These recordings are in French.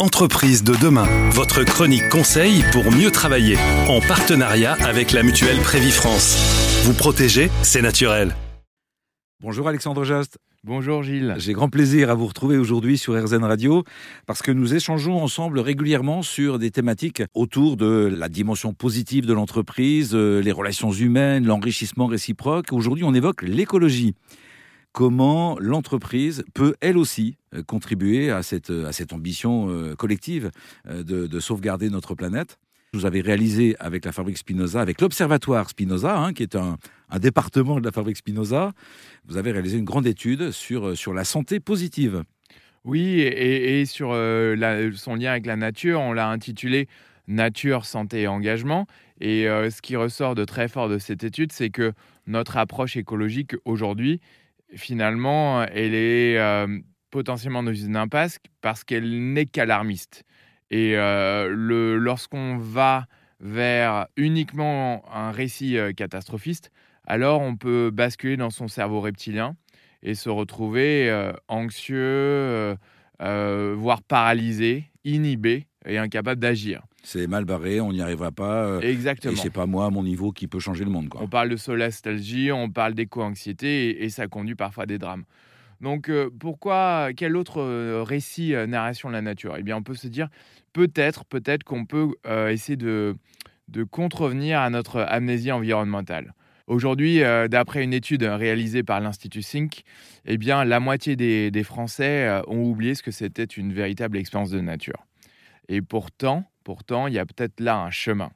Entreprise de demain, votre chronique conseil pour mieux travailler, en partenariat avec la mutuelle Prévifrance. Vous protéger, c'est naturel. Bonjour Alexandre Jost. Bonjour Gilles. J'ai grand plaisir à vous retrouver aujourd'hui sur RZN Radio parce que nous échangeons ensemble régulièrement sur des thématiques autour de la dimension positive de l'entreprise, euh, les relations humaines, l'enrichissement réciproque. Aujourd'hui, on évoque l'écologie comment l'entreprise peut elle aussi euh, contribuer à cette, à cette ambition euh, collective euh, de, sauvegarder notre planète. Vous avez réalisé avec la fabrique Spinoza, avec l'Observatoire Spinoza, hein, qui est un, département de la fabrique Spinoza, vous avez réalisé une grande étude sur, sur la santé positive. Oui, et, sur son lien avec la nature, on l'a intitulé Nature, santé et engagement. Et ce qui ressort de très fort de cette étude, c'est que notre approche écologique aujourd'hui, finalement, elle est euh, potentiellement dans une impasse parce qu'elle n'est qu'alarmiste. Et euh, lorsqu'on va vers uniquement un récit euh, catastrophiste, alors on peut basculer dans son cerveau reptilien et se retrouver anxieux, voire paralysé, inhibé et incapable d'agir. C'est mal barré, on n'y arrivera pas. Exactement. Et c'est pas moi, à mon niveau, qui peut changer le monde. On parle de solastalgie, on parle d'éco-anxiété, et, ça conduit parfois à des drames. Donc euh, pourquoi, quel autre euh, récit, euh, narration de la nature? Eh bien, on peut se dire, peut-être, peut-être qu'on peut, essayer de, de contrevenir à notre amnésie environnementale. Aujourd'hui, d'après une étude réalisée par l'Institut Think, eh bien, la moitié des, des Français ont oublié ce que c'était une véritable expérience de nature. Et pourtant, pourtant, il y a peut-être là un chemin.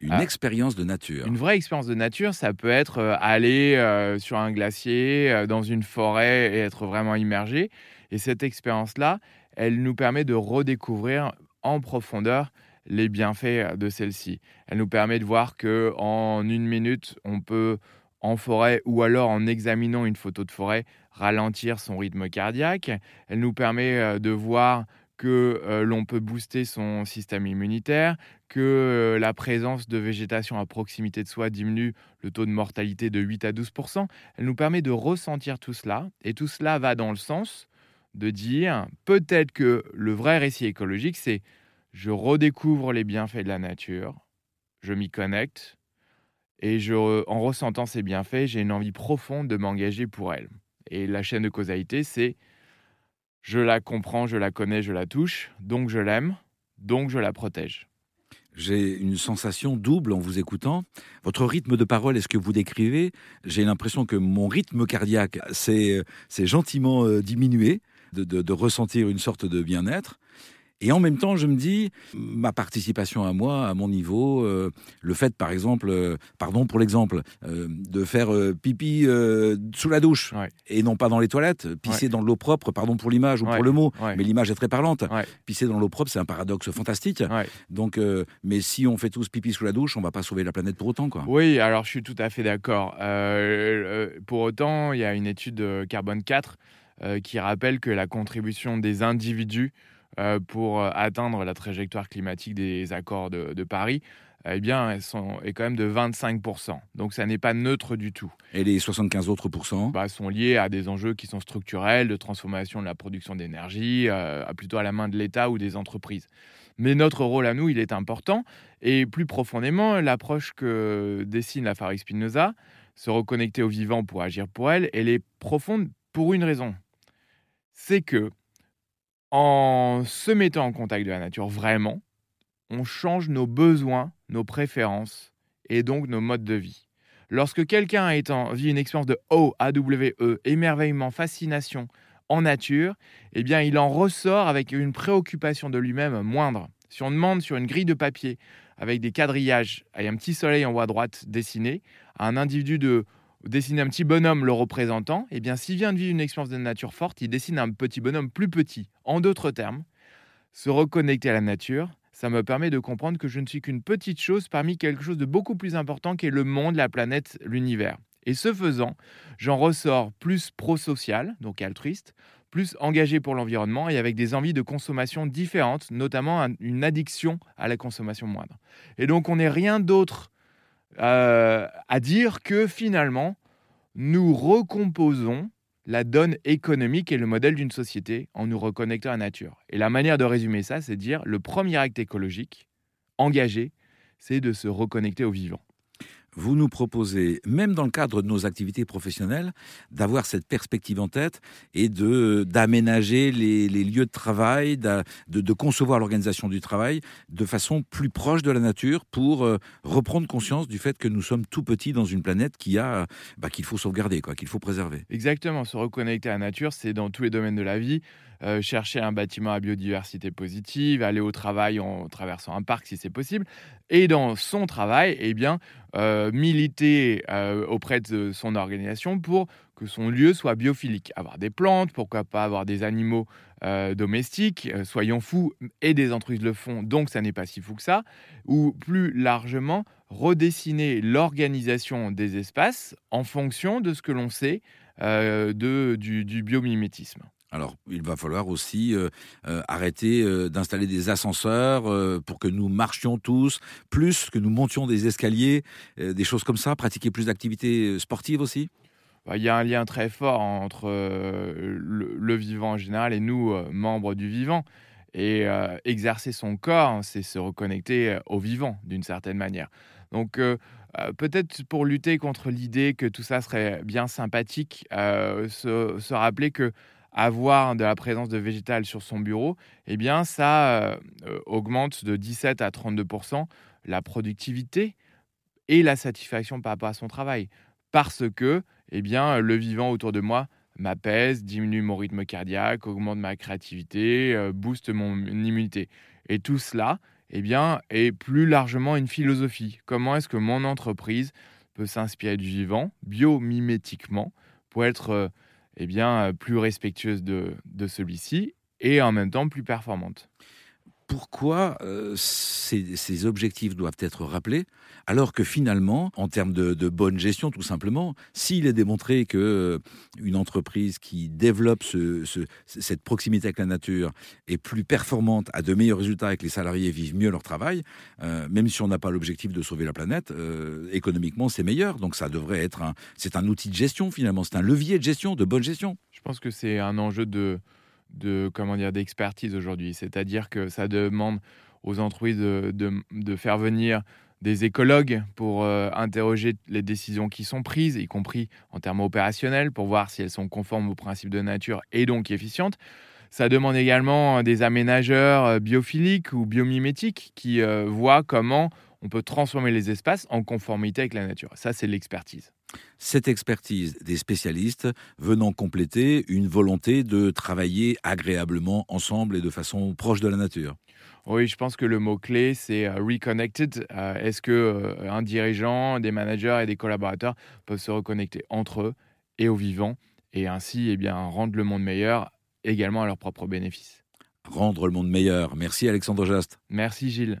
Une ah. expérience de nature. Une vraie expérience de nature, ça peut être euh, aller euh, sur un glacier, euh, dans une forêt et être vraiment immergé. Et cette expérience-là, elle nous permet de redécouvrir en profondeur les bienfaits de celle-ci. Elle nous permet de voir que en une minute, on peut en forêt ou alors en examinant une photo de forêt ralentir son rythme cardiaque. Elle nous permet de voir que l'on peut booster son système immunitaire, que la présence de végétation à proximité de soi diminue le taux de mortalité de 8 à 12% Elle nous permet de ressentir tout cela, et tout cela va dans le sens de dire peut-être que le vrai récit écologique, c'est je redécouvre les bienfaits de la nature, je m'y connecte, et je, en ressentant ces bienfaits, j'ai une envie profonde de m'engager pour elle. Et la chaîne de causalité, c'est je la comprends, je la connais, je la touche, donc je l'aime, donc je la protège. J'ai une sensation double en vous écoutant. Votre rythme de parole est ce que vous décrivez. J'ai l'impression que mon rythme cardiaque s'est gentiment euh, diminué, de, ressentir une sorte de bien-être. Et en même temps, je me dis, ma participation à moi, à mon niveau, euh, le fait, par exemple, euh, pardon pour l'exemple, euh, de faire pipi sous la douche et non pas dans les toilettes, pisser dans l'eau propre, pardon pour l'image ou pour le mot, mais l'image est très parlante. Pisser dans l'eau propre, c'est un paradoxe fantastique. Donc, mais si on fait tous pipi sous la douche, on va pas sauver la planète pour autant, quoi. Oui, alors je suis tout à fait d'accord. pour autant, il y a une étude carbone 4 qui rappelle que la contribution des individus pour euh, atteindre la trajectoire climatique des accords de, Paris, eh bien, elles sont, est quand même de 25%. Donc, ça n'est pas neutre du tout. Et les 75 autres pourcents bah, sont liés à des enjeux qui sont structurels, de transformation de la production d'énergie, euh, plutôt à la main de l'État ou des entreprises. Mais notre rôle à nous, il est important. Et plus profondément, l'approche que dessine la Fabrique Spinoza, se reconnecter au vivant pour agir pour elle, elle est profonde pour une raison. C'est que en se mettant en contact de la nature vraiment, on change nos besoins, nos préférences et donc nos modes de vie. Lorsque quelqu'un vit une expérience de O, A-W-E, émerveillement, fascination en nature, eh bien, il en ressort avec une préoccupation de lui-même moindre. Si on demande sur une grille de papier avec des quadrillages et un petit soleil en haut à droite dessiné à un individu de dessiner un petit bonhomme le représentant, eh bien, s'il vient de vivre une expérience de nature forte, il dessine un petit bonhomme plus petit. En d'autres termes, se reconnecter à la nature, ça me permet de comprendre que je ne suis qu'une petite chose parmi quelque chose de beaucoup plus important qu'est le monde, la planète, l'univers. Et ce faisant, j'en ressors plus pro-social, donc altruiste, plus engagé pour l'environnement et avec des envies de consommation différentes, notamment une addiction à la consommation moindre. Et donc on n'est rien d'autre euh, à dire que finalement, nous recomposons la donne économique et le modèle d'une société en nous reconnectant à la nature. Et la manière de résumer ça, c'est dire le premier acte écologique engagé, c'est de se reconnecter au vivant vous nous proposez, même dans le cadre de nos activités professionnelles, d'avoir cette perspective en tête et de d'aménager les, lieux de travail, de, concevoir l'organisation du travail de façon plus proche de la nature pour euh, reprendre conscience du fait que nous sommes tout petits dans une planète qui a bah, qu'il faut sauvegarder, quoi, qu'il faut préserver. Exactement, se reconnecter à la nature, c'est dans tous les domaines de la vie. Euh, chercher un bâtiment à biodiversité positive, aller au travail en traversant un parc si c'est possible, et dans son travail, eh bien, euh, militer euh, auprès de son organisation pour que son lieu soit biophilique. Avoir des plantes, pourquoi pas avoir des animaux domestiques, soyons fous, et des entreprises le font, donc ça n'est pas si fou que ça, ou plus largement, redessiner l'organisation des espaces en fonction de ce que l'on sait de, du, du biomimétisme. Alors, il va falloir aussi euh, euh, arrêter euh, d'installer des ascenseurs pour que nous marchions tous, plus que nous montions des escaliers, des choses comme ça, pratiquer plus d'activités sportives aussi bah, il y a un lien très fort entre le, vivant en général et nous, membres du vivant. Et exercer son corps, c'est se reconnecter au vivant d'une certaine manière. Donc, peut-être pour lutter contre l'idée que tout ça serait bien sympathique, se, rappeler que avoir de la présence de végétal sur son bureau, eh bien, ça euh, euh, augmente de 17 à 32% la productivité et la satisfaction par rapport à son travail. Parce que, eh bien, le vivant autour de moi m'apaise, diminue mon rythme cardiaque, augmente ma créativité, euh, booste mon immunité. Et tout cela, eh bien, est plus largement une philosophie. Comment est-ce que mon entreprise peut s'inspirer du vivant, biomimétiquement, pour être eh bien, euh, plus respectueuse de, de celui-ci et en même temps plus performante pourquoi euh, ces, objectifs doivent être rappelés, alors que finalement, en termes de, bonne gestion, tout simplement, s'il est démontré que euh, une entreprise qui développe cette proximité avec la nature est plus performante, a de meilleurs résultats et que les salariés vivent mieux leur travail, euh, même si on n'a pas l'objectif de sauver la planète, économiquement, c'est meilleur. Donc ça devrait être un, c'est un outil de gestion finalement, c'est un levier de gestion, de bonne gestion. Je pense que c'est un enjeu de de comment dire d'expertise aujourd'hui. C'est-à-dire que ça demande aux entreprises de, de, faire venir des écologues pour euh, interroger les décisions qui sont prises, y compris en termes opérationnels, pour voir si elles sont conformes aux principes de nature et donc efficientes. Ça demande également des aménageurs euh, biophiliques ou biomimétiques qui euh, voient comment on peut transformer les espaces en conformité avec la nature. Ça, c'est l'expertise. Cette expertise des spécialistes venant compléter une volonté de travailler agréablement ensemble et de façon proche de la nature. Oui, je pense que le mot-clé, c'est euh, reconnected. Euh, est-ce que euh, un dirigeant, des managers et des collaborateurs peuvent se reconnecter entre eux et au vivant et ainsi eh bien, rendre le monde meilleur également à leur propre bénéfice Rendre le monde meilleur. Merci Alexandre Jast. Merci Gilles.